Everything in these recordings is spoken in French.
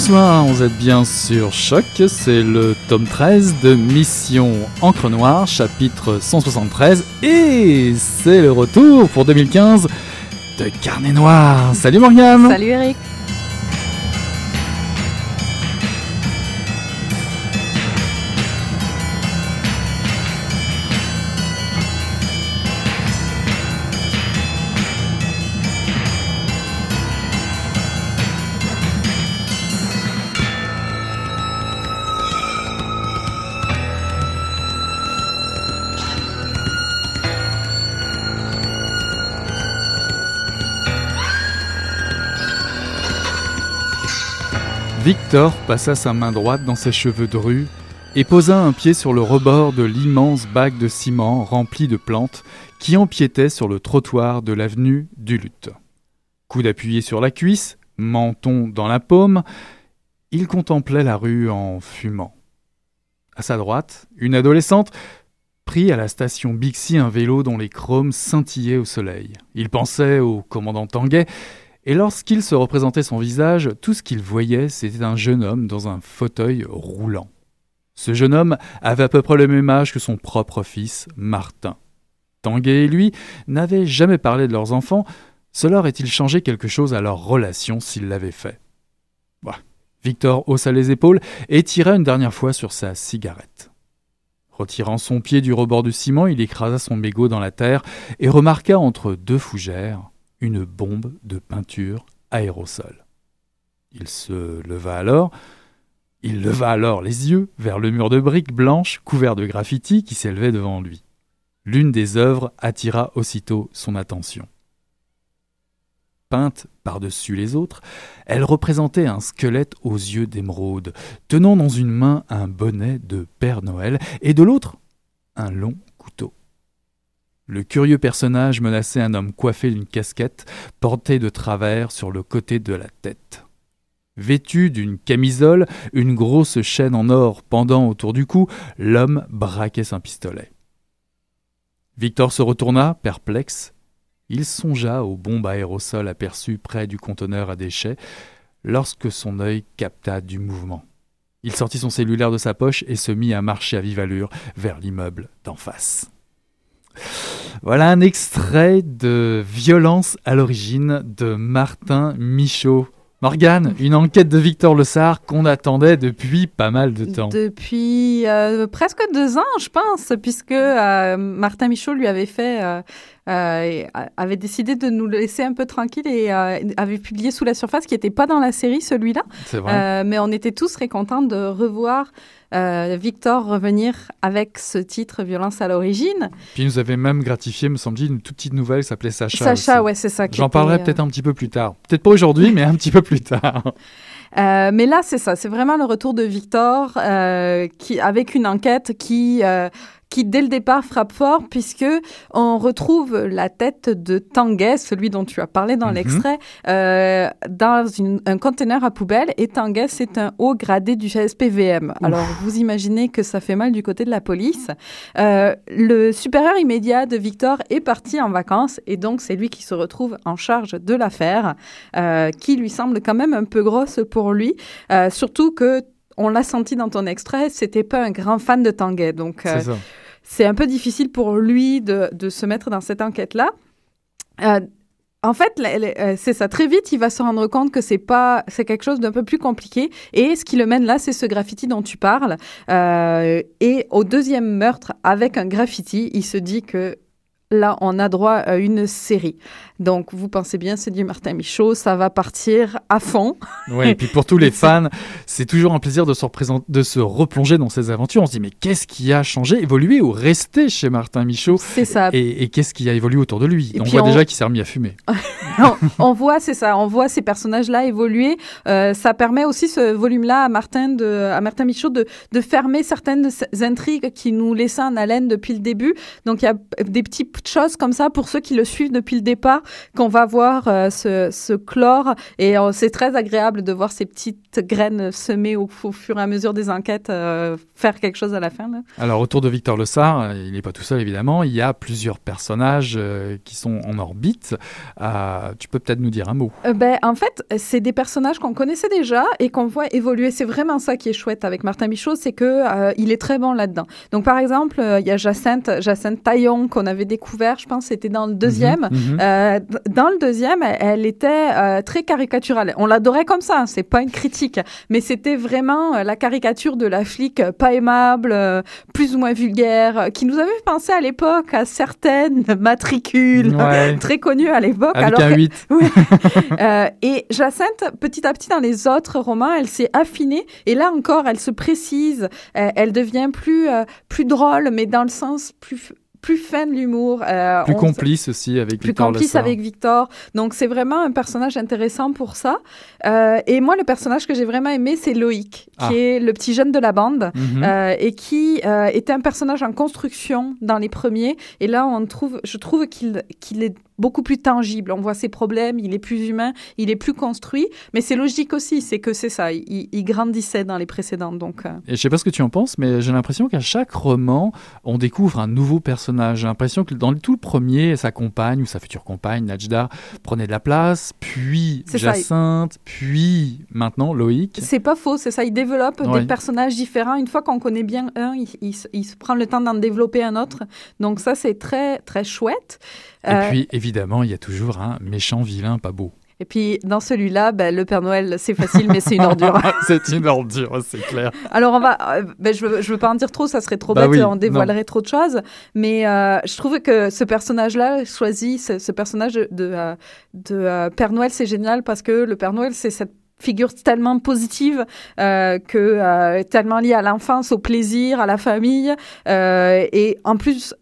Bonsoir, vous êtes bien sur Choc, c'est le tome 13 de Mission Encre Noire, chapitre 173, et c'est le retour pour 2015 de Carnet Noir. Salut Morgane Salut Eric Passa sa main droite dans ses cheveux drus et posa un pied sur le rebord de l'immense bac de ciment rempli de plantes qui empiétait sur le trottoir de l'avenue du Lutte. Coude appuyé sur la cuisse, menton dans la paume, il contemplait la rue en fumant. À sa droite, une adolescente prit à la station Bixi un vélo dont les chromes scintillaient au soleil. Il pensait au commandant Tanguay et lorsqu'il se représentait son visage, tout ce qu'il voyait, c'était un jeune homme dans un fauteuil roulant. Ce jeune homme avait à peu près le même âge que son propre fils, Martin. Tanguay et lui n'avaient jamais parlé de leurs enfants, cela aurait-il changé quelque chose à leur relation s'il l'avait fait? Bah, Victor haussa les épaules et tira une dernière fois sur sa cigarette. Retirant son pied du rebord du ciment, il écrasa son mégot dans la terre et remarqua entre deux fougères une bombe de peinture aérosol. Il se leva alors, il leva alors les yeux vers le mur de briques blanches couvert de graffitis qui s'élevait devant lui. L'une des œuvres attira aussitôt son attention. Peinte par-dessus les autres, elle représentait un squelette aux yeux d'émeraude, tenant dans une main un bonnet de Père Noël et de l'autre un long couteau. Le curieux personnage menaçait un homme coiffé d'une casquette, portée de travers sur le côté de la tête. Vêtu d'une camisole, une grosse chaîne en or pendant autour du cou, l'homme braquait son pistolet. Victor se retourna, perplexe. Il songea aux bombes aérosols aperçues près du conteneur à déchets, lorsque son œil capta du mouvement. Il sortit son cellulaire de sa poche et se mit à marcher à vive allure vers l'immeuble d'en face. Voilà un extrait de Violence à l'origine de Martin Michaud. Morgane, une enquête de Victor Le Sart qu'on attendait depuis pas mal de temps. Depuis euh, presque deux ans, je pense, puisque euh, Martin Michaud lui avait fait, euh, avait décidé de nous laisser un peu tranquille et avait publié Sous la surface, qui n'était pas dans la série, celui-là. C'est vrai. mais on était tous très contents de revoir Victor revenir avec ce titre Violence à l'origine. Puis il nous avait même gratifié, me semble-t-il, une toute petite nouvelle qui s'appelait Sacha. Sacha, ouais, c'est ça. J'en parlerai peut-être un petit peu plus tard. Peut-être pas aujourd'hui, mais un petit peu plus tard. Euh, mais là, c'est ça, c'est vraiment le retour de Victor euh, qui, avec une enquête qui euh, qui dès le départ frappe fort puisque on retrouve la tête de Tanguay, celui dont tu as parlé dans Mhm. l'extrait, euh, dans une- un conteneur à poubelle. Et Tanguay, c'est un haut gradé du SPVM. Alors vous imaginez que ça fait mal du côté de la police. Euh, le supérieur immédiat de Victor est parti en vacances et donc c'est lui qui se retrouve en charge de l'affaire, euh, qui lui semble quand même un peu grosse pour lui, surtout que on l'a senti dans ton extrait, c'était pas un grand fan de Tanguay, donc euh, C'est c'est un peu difficile pour lui de, de se mettre dans cette enquête-là. Euh, en fait, euh, c'est ça. Très vite, il va se rendre compte que c'est pas, c'est quelque chose d'un peu plus compliqué. Et ce qui le mène là, c'est ce graffiti dont tu parles. Euh, et au deuxième meurtre avec un graffiti, il se dit que là, on a droit à une série. Donc, vous pensez bien, c'est du Martin Michaud, ça va partir à fond. Oui, et puis pour tous les fans, c'est toujours un plaisir de se, de se replonger dans ces aventures. On se dit, mais qu'est-ce qui a changé, évolué ou resté chez Martin Michaud C'est ça. Et, qu'est-ce qui a évolué autour de lui? On voit déjà qu'il s'est remis à fumer. on, voit, c'est ça, on voit ces personnages-là évoluer. Euh, ça permet aussi ce volume-là à Martin, de, à Martin Michaud de, de fermer certaines intrigues qui nous laissaient en haleine depuis le début. Donc, il y a des petites choses comme ça pour ceux qui le suivent depuis le départ qu'on va voir euh, ce, chlore. Et euh, c'est très agréable de voir ces petites graines semées au, fur et à mesure des enquêtes euh, faire quelque chose à la fin. Alors, autour de Victor Le Sar, il n'est pas tout seul évidemment. Il y a plusieurs personnages qui sont en orbite. tu peux peut-être nous dire un mot ben, En fait, c'est des personnages qu'on connaissait déjà et qu'on voit évoluer. C'est vraiment ça qui est chouette avec Martin Michaud, c'est qu'il il est très bon là-dedans. Donc, par exemple, il y a Jacinthe, Jacinthe Taillon qu'on avait découvert, je pense, c'était dans le deuxième. Mhm, mhm dans le deuxième, elle, était euh, très caricaturale. On l'adorait comme ça, hein, c'est pas une critique, mais c'était vraiment euh, la caricature de la flic euh, pas aimable, plus ou moins vulgaire, qui nous avait pensé à l'époque à certaines matricules très connues à l'époque. Avec un 8. et Jacinthe, petit à petit dans les autres romans, elle s'est affinée et là encore, elle se précise, elle devient plus plus drôle, mais dans le sens plus plus fin de l'humour. Euh, plus complice aussi avec plus Victor. Plus complice avec Victor. Donc c'est vraiment un personnage intéressant pour ça. Euh, et moi, le personnage que j'ai vraiment aimé, c'est Loïc, qui ah. est le petit jeune de la bande mhm. euh, et qui était un personnage en construction dans les premiers. Et là, on trouve, je trouve qu'il qu'il est beaucoup plus tangible. On voit ses problèmes, il est plus humain, il est plus construit. Mais c'est logique aussi, c'est que c'est ça. Il, grandissait dans les précédentes. Donc, euh. Et je sais pas ce que tu en penses, mais j'ai l'impression qu'à chaque roman, on découvre un nouveau personnage. J'ai l'impression que dans tout le premier, sa compagne ou sa future compagne, Najda, prenait de la place, puis Jacinthe, puis maintenant Loïc. C'est pas faux, c'est ça. Il développe des personnages différents. Une fois qu'on connaît bien un, il, il se prend le temps d'en développer un autre. Donc ça, c'est très, très chouette. Et euh, puis, évidemment, il y a toujours un méchant vilain pas beau. Et puis, dans celui-là, ben, le Père Noël, c'est facile, mais c'est une ordure. c'est une ordure, c'est clair. Alors, on va. Euh, ben, je ne veux, je veux pas en dire trop, ça serait trop bah bête, on dévoilerait trop de choses. Mais euh, je trouve que ce personnage-là, choisi, ce, personnage de, de, de Père Noël, c'est génial parce que le Père Noël, c'est cette figure tellement positive euh, que euh, tellement liée à l'enfance, au plaisir, à la famille. Euh, et en plus,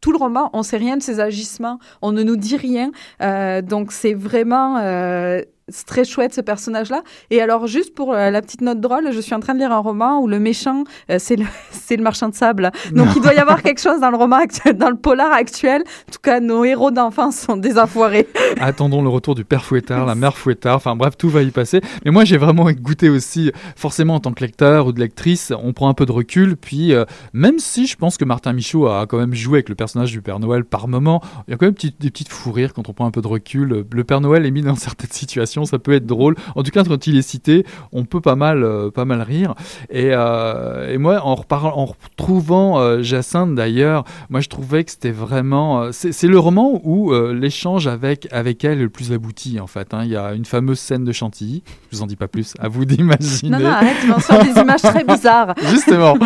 tout le roman, on sait rien de ses agissements, on ne nous dit rien. Euh, donc c'est vraiment c'est très chouette ce personnage-là. Et alors, juste pour euh, la petite note drôle, je suis en train de lire un roman où le méchant, euh, c'est le, le marchand de sable. Donc, il doit y avoir quelque chose dans le roman, dans le polar actuel. En tout cas, nos héros d'enfance sont des enfoirés. Attendons le retour du père Fouettard, la mère Fouettard. Enfin, bref, tout va y passer. Mais moi, j'ai vraiment goûté aussi, forcément, en tant que lecteur ou de lectrice, on prend un peu de recul. Puis, euh, même si je pense que Martin Michaud a quand même joué avec le personnage du Père Noël par moment, il y a quand même des petites fous rires quand on prend un peu de recul. Le Père Noël est mis dans certaines situations ça peut être drôle. En tout cas, quand il est cité, on peut pas mal, euh, pas mal rire. Et, euh, et moi, en, en retrouvant euh, Jacinthe d'ailleurs, moi je trouvais que c'était vraiment. c'est le roman où l'échange avec, avec elle est le plus abouti en fait. Hein. Il y a une fameuse scène de Chantilly. Je vous en dis pas plus. À vous d'imaginer. Non, non, arrête, sors des images très bizarres. Justement.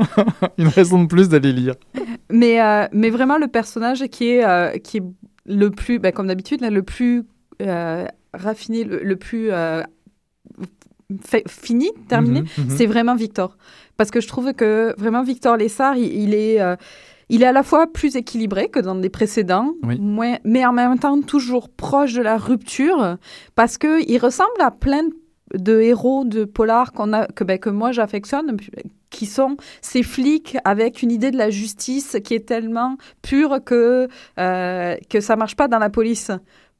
une raison de plus d'aller lire. Mais, mais vraiment, le personnage qui est, qui est le plus, ben, comme d'habitude, le plus raffiné, le, plus euh, fini, terminé, mhm, mhm. c'est vraiment Victor. Parce que je trouve que vraiment Victor Lessard, il, est, euh, il est à la fois plus équilibré que dans les précédents, mais en même temps toujours proche de la rupture, parce qu'il ressemble à plein de héros de polar qu'on a, que, ben, que moi j'affectionne, qui sont ces flics avec une idée de la justice qui est tellement pure que, euh, que ça marche pas dans la police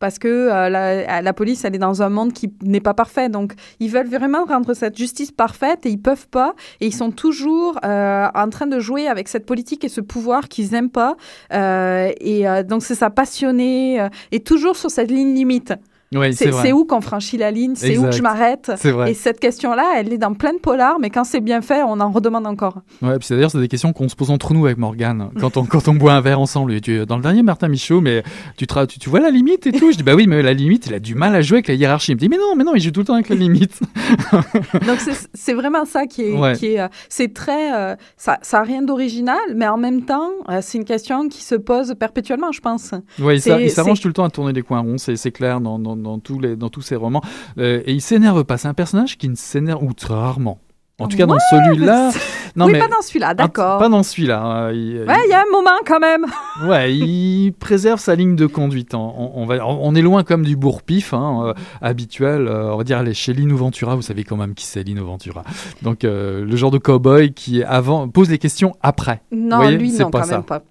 parce que euh, la, police, elle est dans un monde qui n'est pas parfait. Donc, ils veulent vraiment rendre cette justice parfaite et ils peuvent pas. Et ils sont toujours euh, en train de jouer avec cette politique et ce pouvoir qu'ils n'aiment pas. Euh, et donc, c'est ça, passionné et toujours sur cette ligne limite. Oui, c'est où qu'on franchit la ligne? C'est où que je m'arrête? Et cette question-là, elle est dans plein de polars, mais quand c'est bien fait, on en redemande encore. Ouais, puis c'est d'ailleurs c'est des questions qu'on se pose entre nous avec Morgane quand on quand on boit un verre ensemble. Et tu, dans le dernier Martin Michaud, mais tu, te ra- tu tu vois la limite et tout? Je dis bah oui, mais la limite, il a du mal à jouer avec la hiérarchie. Il me dit mais non, mais non, il joue tout le temps avec la limite. Donc c'est- vraiment ça qui est, Ouais. qui est, euh, c'est très, euh, ça, ça a rien d'original, mais en même temps, euh, c'est une question qui se pose perpétuellement, je pense. Ouais, il s'arrange tout le temps à tourner des coins ronds, c'est c'est clair dans, dans, dans tous les dans tous ses romans. Euh, et il s'énerve pas. C'est un personnage qui ne s'énerve ou très rarement. En tout cas dans celui-là. Non oui, mais pas dans celui-là, d'accord. Pas dans celui-là. hein. Il- Ouais, il y a un moment quand même. Ouais, il préserve sa ligne de conduite. On, on- va, on est loin comme du bourre-pif hein, euh, habituel. euh, on va dire les, chez Lino Ventura, vous savez quand même qui c'est Lino Ventura. Donc le genre de cow-boy qui avant pose les questions après. Non, lui, non, pas quand ça. même pas.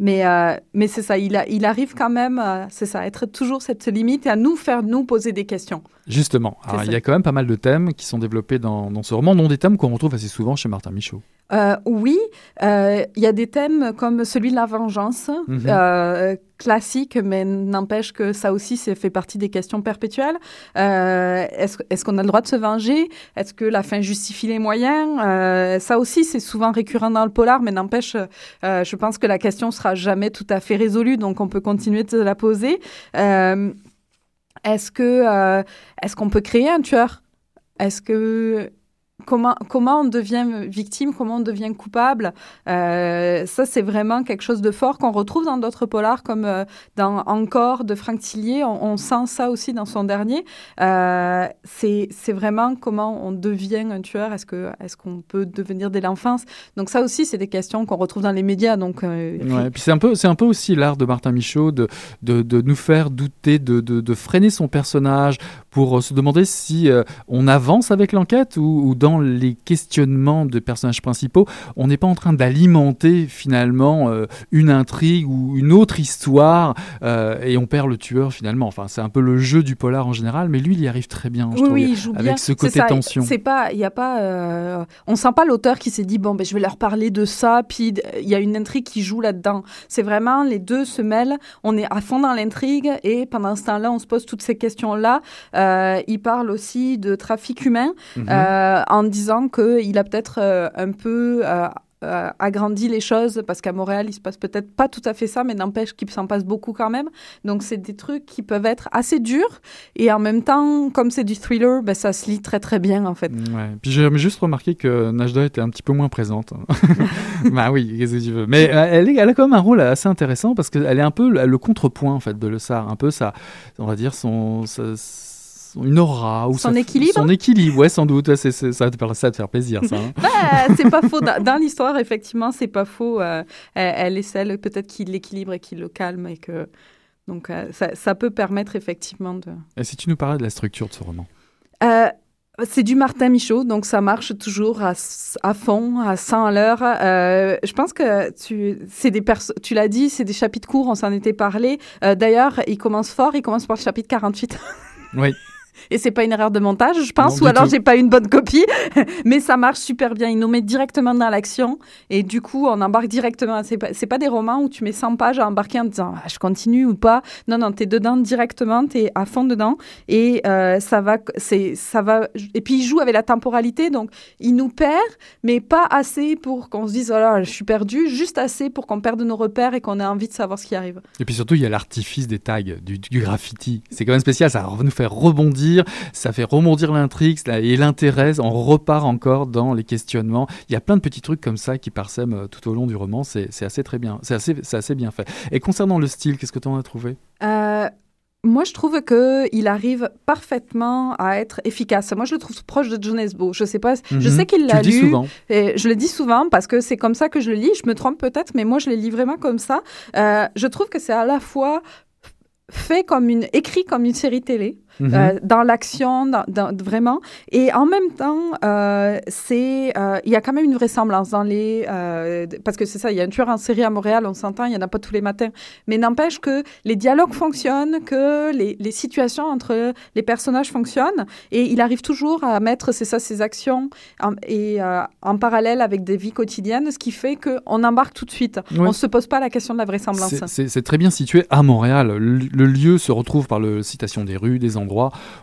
Mais, euh, mais c'est ça, il, arrive quand même, euh, c'est ça, être toujours cette limite et à nous faire nous poser des questions. Justement, Alors, il y a quand même pas mal de thèmes qui sont développés dans, dans ce roman, dont des thèmes qu'on retrouve assez souvent chez Martin Michaud. Euh, oui, euh, il y a des thèmes comme celui de la vengeance, Mhm. euh, classique, mais n'empêche que ça aussi, c'est fait partie des questions perpétuelles. Est-ce qu'on a le droit de se venger? Est-ce que la fin justifie les moyens? Ça aussi, c'est souvent récurrent dans le polar, mais n'empêche, je pense que la question sera jamais tout à fait résolue, donc on peut continuer de la poser. Est-ce que euh, est-ce qu'on peut créer un tueur? Est-ce que comment comment on devient victime Comment on devient coupable Euh, Ça, c'est vraiment quelque chose de fort qu'on retrouve dans d'autres polars, comme euh, dans Encore de Franck Tillier. On, sent ça aussi dans son dernier. Euh, c'est vraiment comment on devient un tueur. Est-ce qu'on peut devenir dès l'enfance? Donc ça aussi, c'est des questions qu'on retrouve dans les médias. Donc puis c'est un peu, un peu aussi l'art de Martin Michaud de, de, nous faire douter, de, de freiner son personnage pour euh, se demander si euh, on avance avec l'enquête ou, ou dans les questionnements de personnages principaux, on n'est pas en train d'alimenter finalement euh, une intrigue ou une autre histoire euh, et on perd le tueur finalement. Enfin, c'est un peu le jeu du polar en général, mais lui, il y arrive très bien. je Oui, il joue avec bien. ce côté ça, tension. C'est pas, il y a pas, on sent pas l'auteur qui s'est dit bon ben je vais leur parler de ça, puis il y a une intrigue qui joue là-dedans. C'est vraiment les deux se mêlent, on est à fond dans l'intrigue et pendant ce temps-là on se pose toutes ces questions-là. Euh, il parle aussi de trafic humain Mhm. euh, en disant que il a peut-être euh, un peu euh, euh, agrandi les choses parce qu'à Montréal il se passe peut-être pas tout à fait ça, mais n'empêche qu'il s'en passe beaucoup quand même. Donc c'est des trucs qui peuvent être assez durs et en même temps, comme c'est du thriller, ben, ça se lit très très bien en fait. Ouais. Puis j'ai juste remarqué que Najda était un petit peu moins présente. bah oui, qu'est-ce que tu veux. Mais euh, elle, est- elle a quand même un rôle assez intéressant parce qu'elle est un peu le, le contrepoint en fait de Le Sar, un peu ça, on va dire son- une aura ou Son équilibre Son équilibre, ouais, sans doute. Ça, va te ça va te faire plaisir, ça. hein. Ben, c'est pas faux. Dans, l'histoire, effectivement, c'est pas faux. Euh, elle, est celle peut-être qui l'équilibre et qui le calme et que donc euh, ça, ça peut permettre effectivement de. Et si tu nous parlais de la structure de ce roman? Euh, c'est du Martin Michaud, donc ça marche toujours à, à fond, à 100 à l'heure. Euh, je pense que tu, c'est des tu l'as dit, c'est des chapitres courts, on s'en était parlé. Euh, D'ailleurs, il commence fort, il commence par le chapitre 48. Oui. Et c'est pas une erreur de montage, je pense, Non, ou alors j'ai pas une bonne copie, mais ça marche super bien. Il nous met directement dans l'action et du coup on embarque directement. C'est pas, c'est pas des romans où tu mets 100 pages à embarquer en te disant ah, je continue ou pas. Non non, t'es dedans directement, t'es à fond dedans et euh, ça va, c'est ça va. Et puis il joue avec la temporalité, donc il nous perd, mais pas assez pour qu'on se dise oh là je suis perdu, juste assez pour qu'on perde nos repères et qu'on ait envie de savoir ce qui arrive. Et puis surtout, il y a l'artifice des tags, du, du graffiti. C'est quand même spécial, ça va nous faire rebondir, ça fait rebondir l'intrigue et l'intéresse. On repart encore dans les questionnements. Il y a plein de petits trucs comme ça qui parsèment euh, tout au long du roman. C'est assez très bien, c'est assez, assez bien fait. Et concernant le style, qu'est-ce que tu en as trouvé? Euh, moi, je trouve que il arrive parfaitement à être efficace. Moi, je le trouve proche de John Esbo. Je sais pas, je Mhm. sais qu'il l'a le dis lu. souvent. Et je le dis souvent parce que c'est comme ça que je le lis. Je me trompe peut-être, mais moi, je le lis vraiment comme ça. Euh, je trouve que c'est à la fois fait comme une écrit comme une série télé mhm. euh, dans l'action, dans, vraiment. Et en même temps, euh, c'est, euh, il y a quand même une vraisemblance dans les, parce que c'est ça, il y a un tueur en série à Montréal, on s'entend, il y en a pas tous les matins, mais n'empêche que les dialogues fonctionnent, que les, les, situations entre les personnages fonctionnent, et il arrive toujours à mettre, c'est ça, ses actions en, et en parallèle avec des vies quotidiennes, ce qui fait que on embarque tout de suite. On se pose pas la question de la vraisemblance. C'est très bien situé à Montréal. Le, lieu se retrouve par le citation des rues, des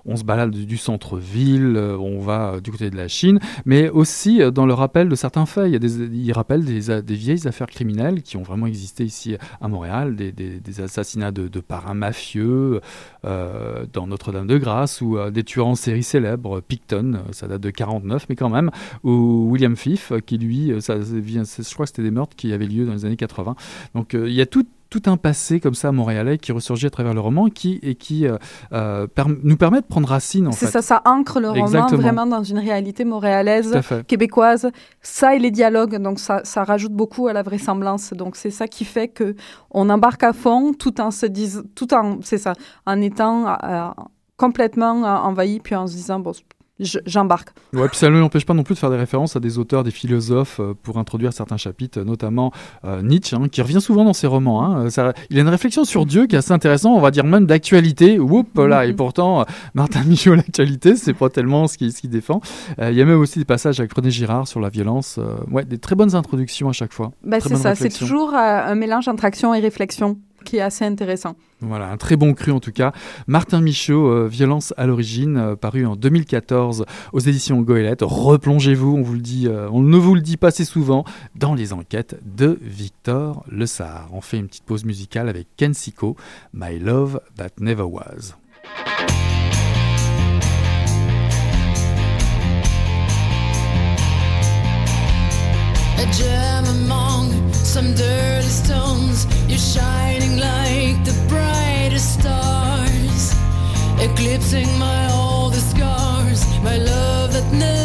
On se balade du centre-ville, euh, on va euh, du côté de la Chine, mais aussi euh, dans le rappel de certains faits. Il, des, rappelle des, vieilles affaires criminelles qui ont vraiment existé ici à Montréal, des, assassinats de, parrains mafieux dans Notre-Dame-de-Grâce ou des tueurs en série célèbres, Picton, ça date de 49, mais quand même, ou William Fiff, qui lui, je crois que c'était des meurtres qui avaient lieu dans les années 80. Donc il y a tout tout un passé comme ça montréalais qui ressurgit à travers le roman qui, et qui euh, euh, nous permet de prendre racine. C'est ça, ça ancre le roman vraiment dans une réalité montréalaise, québécoise. Ça et les dialogues, donc ça, ça rajoute beaucoup à la vraisemblance. Donc c'est ça qui fait que on embarque à fond tout en se disant, tout en, c'est ça, en étant euh, complètement envahi puis en se disant bon j'embarque. Ouais, puis ça ne l'empêche pas non plus de faire des références à des auteurs, des philosophes euh, pour introduire certains chapitres, notamment euh, Nietzsche, hein, qui revient souvent dans ses romans. Hein. Ça, il a une réflexion sur Dieu qui est assez intéressante, on va dire même d'actualité. Oups, là, et mhm. pourtant, euh, Martin Michaud, l'actualité, c'est pas tellement ce qu'il ce défend. Il y a même aussi des passages avec René Girard sur la violence. ouais, des très bonnes introductions à chaque fois. Bah, c'est ça, c'est toujours un mélange entre action et réflexion qui est assez intéressant. Voilà, un très bon cru en tout cas. Martin Michaud, euh, Violence à l'origine, euh, paru en 2014 aux éditions Goélette. Replongez-vous, on vous le dit, euh, on ne vous le dit pas assez souvent, dans les enquêtes de Victor Le Sar. On fait une petite pause musicale avec Ken Siko, My Love That Never Was. Some dirty stones. You're shining like the brightest stars, eclipsing my all the scars, my love that never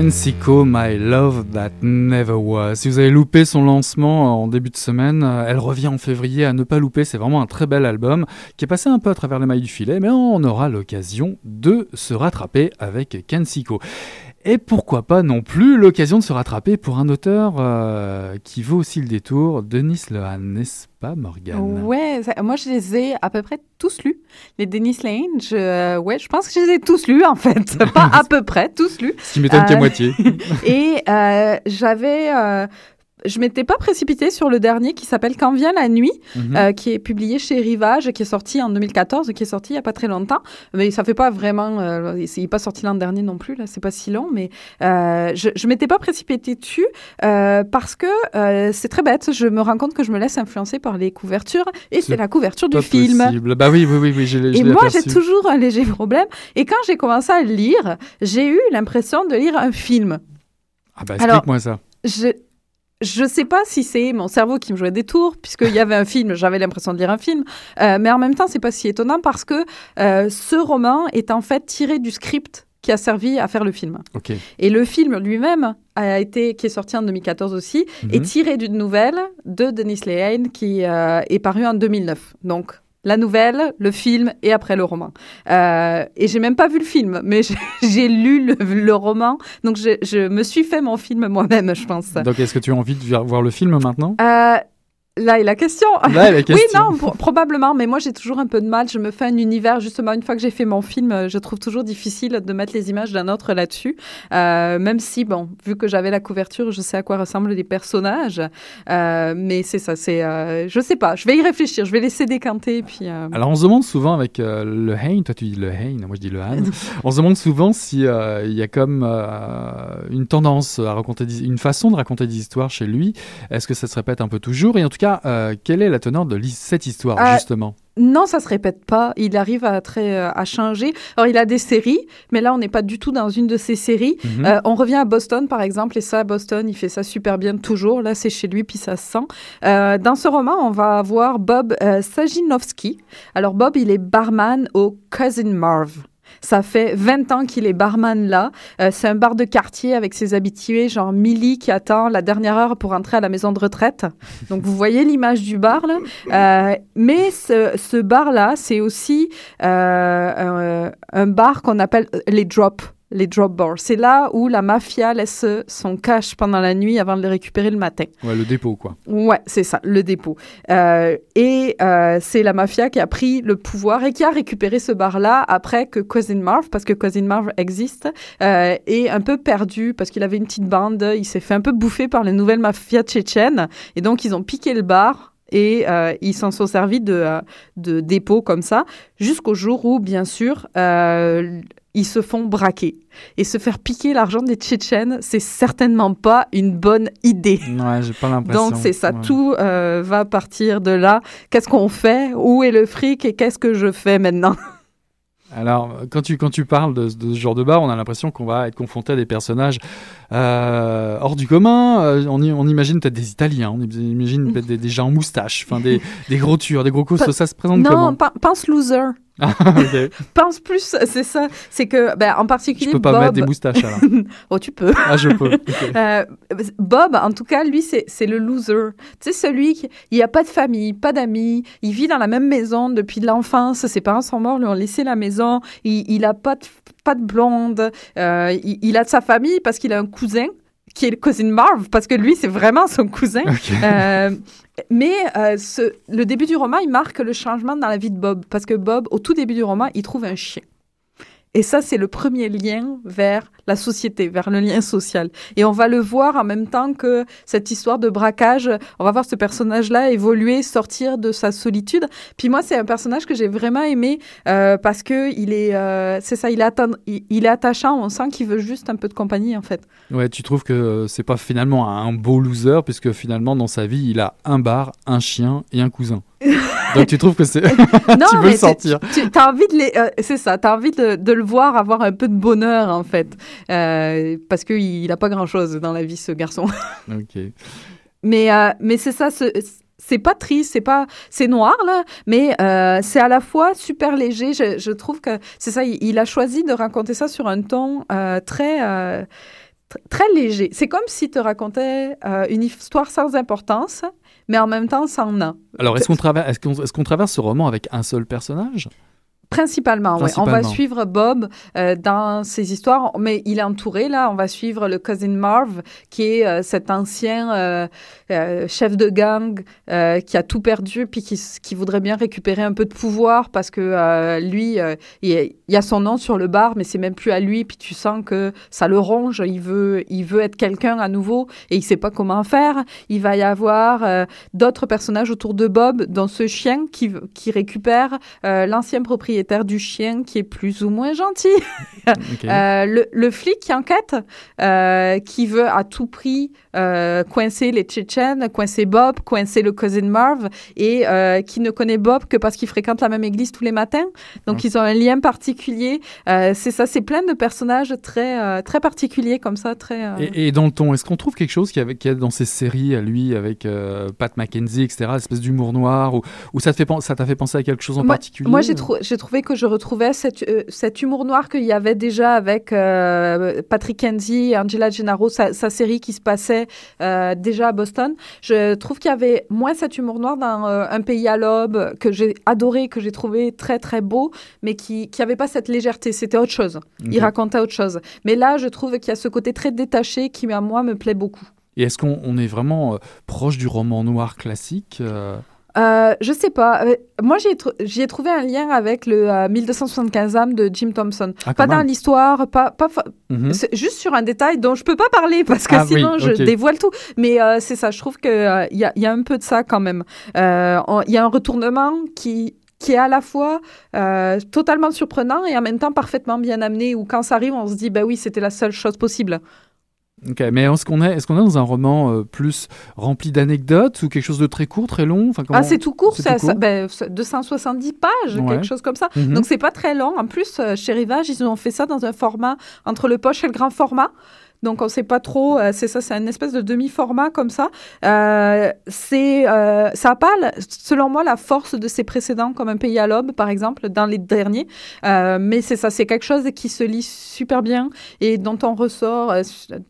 Kensico, My Love That Never Was. Si vous avez loupé son lancement en début de semaine, euh, elle revient en février à ne pas louper. C'est vraiment un très bel album qui est passé un peu à travers les mailles du filet, mais on aura l'occasion de se rattraper avec Kensico. Et pourquoi pas non plus l'occasion de se rattraper pour un auteur euh, qui vaut aussi le détour, Denis Lehan, n'est-ce pas Morgane? Ouais, moi je les ai à peu près tous lus. Les Denis Lane, je, euh, ouais, je pense que je les ai tous lus en fait. pas à peu près, tous lus. Ce qui m'étonne qu'à euh, moitié. et j'avais je m'étais pas précipitée sur le dernier qui s'appelle Quand vient la nuit, mhm. euh, qui est publié chez Rivage, qui est sorti en 2014, qui est sorti il y a pas très longtemps. Mais ça fait pas vraiment, euh, il n'est pas sorti l'an dernier non plus, là, c'est pas si long. Mais euh, je, je m'étais pas précipitée dessus parce que c'est très bête. Je me rends compte que je me laisse influencer par les couvertures et c'est la couverture du film. Possible. Bah oui, oui, oui, oui Et moi, j'ai toujours un léger problème. Et quand j'ai commencé à lire, j'ai eu l'impression de lire un film. Ah bah explique-moi ça. Je, je sais pas si c'est mon cerveau qui me jouait des tours, puisqu'il y avait un film, j'avais l'impression de lire un film, euh, mais en même temps, c'est pas si étonnant parce que euh, ce roman est en fait tiré du script qui a servi à faire le film. Et le film lui-même a été, qui est sorti en 2014 aussi, est mhm. tiré d'une nouvelle de Denis Lehane qui euh, est parue en 2009. Donc la nouvelle, le film et après le roman. Euh, et j'ai même pas vu le film, mais j'ai lu le, roman, donc je, je, me suis fait mon film moi-même, je pense. Donc est-ce que tu as envie de voir le film maintenant? Euh, Là est la question. Là est la question. oui, non, probablement, mais moi j'ai toujours un peu de mal. Je me fais un univers, justement, une fois que j'ai fait mon film, euh, je trouve toujours difficile de mettre les images d'un autre là-dessus. Euh, même si, bon, vu que j'avais la couverture, je sais à quoi ressemblent les personnages. Euh, mais c'est ça, c'est. Euh, je sais pas, je vais y réfléchir, je vais laisser décanter. Puis, Alors on se demande souvent avec le Hain, toi tu dis le Hain, moi je dis le Han, on se demande souvent s'il il y a comme une tendance à raconter, une façon de raconter des histoires chez lui. Est-ce que ça se répète un peu toujours? Et en tout cas, euh, quelle est la teneur de cette histoire, euh, justement? non, ça se répète pas. Il arrive à, très, euh, à changer. Alors, il a des séries, mais là, on n'est pas du tout dans une de ces séries. Mhm. on revient à Boston, par exemple, et ça, Boston, il fait ça super bien toujours. Là, c'est chez lui, puis ça se sent. dans ce roman, on va avoir Bob Sajinowski. Alors, Bob, il est barman au Cousin Marv. Ça fait 20 ans qu'il est barman là. Euh, c'est un bar de quartier avec ses habitués, genre Millie qui attend la dernière heure pour entrer à la maison de retraite. Donc vous voyez l'image du bar là. Euh, mais ce, ce bar-là, c'est aussi euh, un bar qu'on appelle les drops les drop bars. C'est là où la mafia laisse son cash pendant la nuit avant de le récupérer le matin. Ouais, le dépôt, quoi. Ouais, c'est ça, le dépôt. Euh, et euh, c'est la mafia qui a pris le pouvoir et qui a récupéré ce bar-là après que Cousin Marv, parce que Cousin Marv existe, euh, est un peu perdu parce qu'il avait une petite bande. Il s'est fait un peu bouffer par les nouvelles mafias tchétchènes. Et donc, ils ont piqué le bar et euh, ils s'en sont servis de, de dépôt comme ça, jusqu'au jour où, bien sûr, euh, ils se font braquer. Et se faire piquer l'argent des Tchétchènes, c'est certainement pas une bonne idée. Ouais, j'ai pas l'impression. Donc c'est ça, tout euh, va partir de là. Qu'est-ce qu'on fait? Où est le fric Et qu'est-ce que je fais maintenant? Alors, quand tu, quand tu parles de, ce genre de bar, on a l'impression qu'on va être confronté à des personnages euh, hors du commun. Euh, on, on, imagine peut-être des Italiens, on imagine peut-être des, gens en moustache, enfin des, des gros tueurs, des gros cossos. Ça se présente comment Non, pense loser. Ah, Pense plus, c'est ça. C'est que, ben, en particulier. Je peux pas mettre des moustaches alors. oh, tu peux. Ah, je peux. Euh, Bob, en tout cas, lui, c'est le loser. Tu sais, celui qui. Il n'y a pas de famille, pas d'amis. Il vit dans la même maison depuis l'enfance. Ses parents sont morts, lui ont laissé la maison. Il, il a pas de, pas de blonde. Euh, il, il, a de sa famille parce qu'il a un cousin qui est le cousin Marv, parce que lui, c'est vraiment son cousin. Euh, mais euh, ce, le début du roman, il marque le changement dans la vie de Bob, parce que Bob, au tout début du roman, il trouve un chien. Et ça, c'est le premier lien vers la société, vers le lien social. Et on va le voir en même temps que cette histoire de braquage. On va voir ce personnage-là évoluer, sortir de sa solitude. Puis moi, c'est un personnage que j'ai vraiment aimé euh, parce que il est, euh, c'est ça, il est, il, est attachant. On sent qu'il veut juste un peu de compagnie, en fait. Ouais, tu trouves que c'est pas finalement un beau loser puisque finalement dans sa vie, il a un bar, un chien et un cousin. Donc tu trouves que c'est. tu veux le sentir. Tu, as envie de les. Euh, c'est ça, tu as envie de, de, le voir avoir un peu de bonheur, en fait. Euh, parce qu'il n'a pas grand-chose dans la vie, ce garçon. ok. Mais, euh, mais c'est ça, c'est pas triste, c'est pas, c'est noir là, mais c'est à la fois super léger. Je, je trouve que c'est ça. Il, il, a choisi de raconter ça sur un ton très très léger. C'est comme si tu racontais euh, une histoire sans importance, mais en même temps sans a. Alors, est-ce qu'on traverse, est est qu'on traverse ce roman avec un seul personnage? Principalement, oui. On va suivre Bob euh, dans ses histoires, mais il est entouré là. On va suivre le cousin Marv, qui est euh, cet ancien euh, chef de gang qui a tout perdu, puis qui, qui, voudrait bien récupérer un peu de pouvoir parce que lui, il, y a son nom sur le bar, mais c'est même plus à lui. Puis tu sens que ça le ronge. Il veut, il veut être quelqu'un à nouveau et il sait pas comment faire. Il va y avoir d'autres personnages autour de Bob, dont ce chien qui, qui récupère l'ancien propriétaire du chien qui est plus ou moins gentil. Euh, le, flic qui enquête, euh, qui veut à tout prix euh, coincer les Tchétchènes, coincer Bob, coincer le cousin Marv, et qui ne connaît Bob que parce qu'il fréquente la même église tous les matins. Donc ils ont un lien particulier. c'est ça, c'est plein de personnages très, très particuliers comme ça. Très, et, dans le ton, est-ce qu'on trouve quelque chose qui y, a dans ces séries à lui avec Pat McKenzie, etc., espèce d'humour noir, ou, ça t'a fait, penser à quelque chose en particulier Moi, j'ai trouvé que je retrouvais euh, cet humour noir qu'il y avait déjà avec euh, Patrick Kenzie et Angela Gennaro, sa, série qui se passait euh, déjà à Boston. Je trouve qu'il y avait moins cet humour noir dans Un pays à l'aube que j'ai adoré, que j'ai trouvé très très beau, mais qui n'avait pas cette légèreté. C'était autre chose. Il racontait autre chose. Mais là, je trouve qu'il y a ce côté très détaché qui, à moi, me plaît beaucoup. Et est-ce qu'on est vraiment proche du roman noir classique euh, je sais pas. Euh, moi, j'ai ai trouvé un lien avec le 1275 âmes de Jim Thompson. Ah, pas dans l'histoire, pas, pas mhm. juste sur un détail dont je peux pas parler parce que ah sinon je dévoile tout. Mais euh, c'est ça, je trouve qu'il il y, a, y, a un peu de ça quand même. Il y a un retournement qui qui est à la fois totalement surprenant et en même temps parfaitement bien amené, où quand ça arrive, on se dit, bah oui, c'était la seule chose possible. Ok, mais est-ce qu'on est, est, qu'on est dans un roman euh, plus rempli d'anecdotes ou quelque chose de très court, très long? Enfin, Ah, c'est tout court, c'est ben, 270 pages, quelque chose comme ça. Mhm. Donc, c'est pas très long. En plus, euh, chez Rivage, ils ont fait ça dans un format entre le poche et le grand format. Donc, on ne sait pas trop. Euh, c'est ça, c'est une espèce de demi-format comme ça. Euh, c'est, euh, ça n'a pas, selon moi, la force de ses précédents, comme Un pays à l'aube, par exemple, dans les derniers. mais c'est ça, c'est quelque chose qui se lit super bien et dont on ressort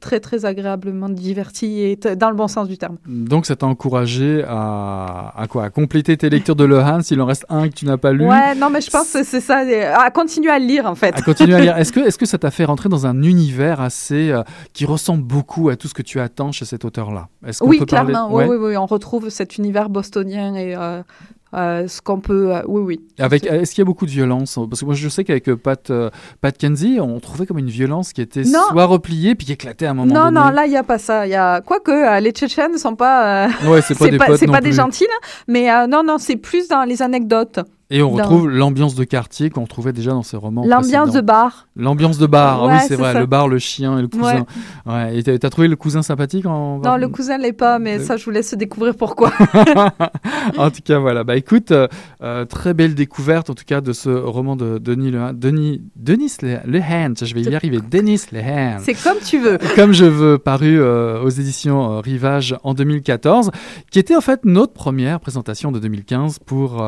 très, très agréablement diverti et dans le bon sens du terme. Donc, ça t'a encouragé à, à quoi? À compléter tes lectures de Lehan s'il en reste un que tu n'as pas lu? Ouais, non, mais je pense que c'est ça, à continuer à lire, en fait. À continuer à lire. Est-ce que, est-ce que ça t'a fait rentrer dans un univers assez qui ressemble beaucoup à tout ce que tu attends chez cet auteur-là. Est-ce oui, peut clairement. Parler... Oui, oui, oui, on retrouve cet univers bostonien et euh, euh, ce qu'on peut. Euh, oui, oui. Avec, est-ce qu'il y a beaucoup de violence Parce que moi, je sais qu'avec Pat, Pat Kenzie, on trouvait comme une violence qui était soit repliée puis qui éclatait à un moment non, donné. Non, non, là, il n'y a pas ça. Y a... Quoique, les Tchétchènes ne sont pas. ouais, c'est pas des, pas, pas des gentils, mais non, non, c'est plus dans les anecdotes. Et on retrouve l'ambiance de quartier qu'on trouvait déjà dans ces romans. L'ambiance de bar. L'ambiance de bar, oui, c'est vrai. Le bar, le chien et le cousin. Ouais. Et t'as trouvé le cousin sympathique en... Non, le cousin l'est pas, mais ça, je vous laisse découvrir pourquoi. en tout cas, voilà. Bah écoute, euh, euh, très belle découverte, en tout cas, de ce roman de Denis Le Denis, Denis Lehane. Je vais y arriver. Denis Lehane. C'est comme tu veux. Comme je veux, paru euh, aux éditions Rivage en 2014, qui était en fait notre première présentation de 2015 pour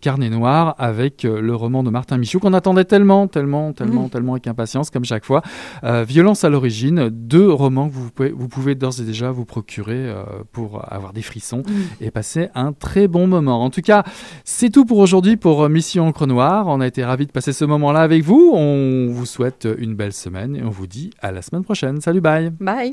Carnet Noir avec euh, le roman de Martin Michaud qu'on attendait tellement, tellement, tellement, mm. tellement avec impatience, comme chaque fois. Euh, Violence à l'origine, deux romans que vous pouvez, vous pouvez d'ores et déjà vous procurer euh, pour avoir des frissons mm. et passer un très bon moment. En tout cas, c'est tout pour aujourd'hui pour Mission Encre Noire. On a été ravis de passer ce moment-là avec vous. On vous souhaite une belle semaine et on vous dit à la semaine prochaine. Salut, bye. Bye.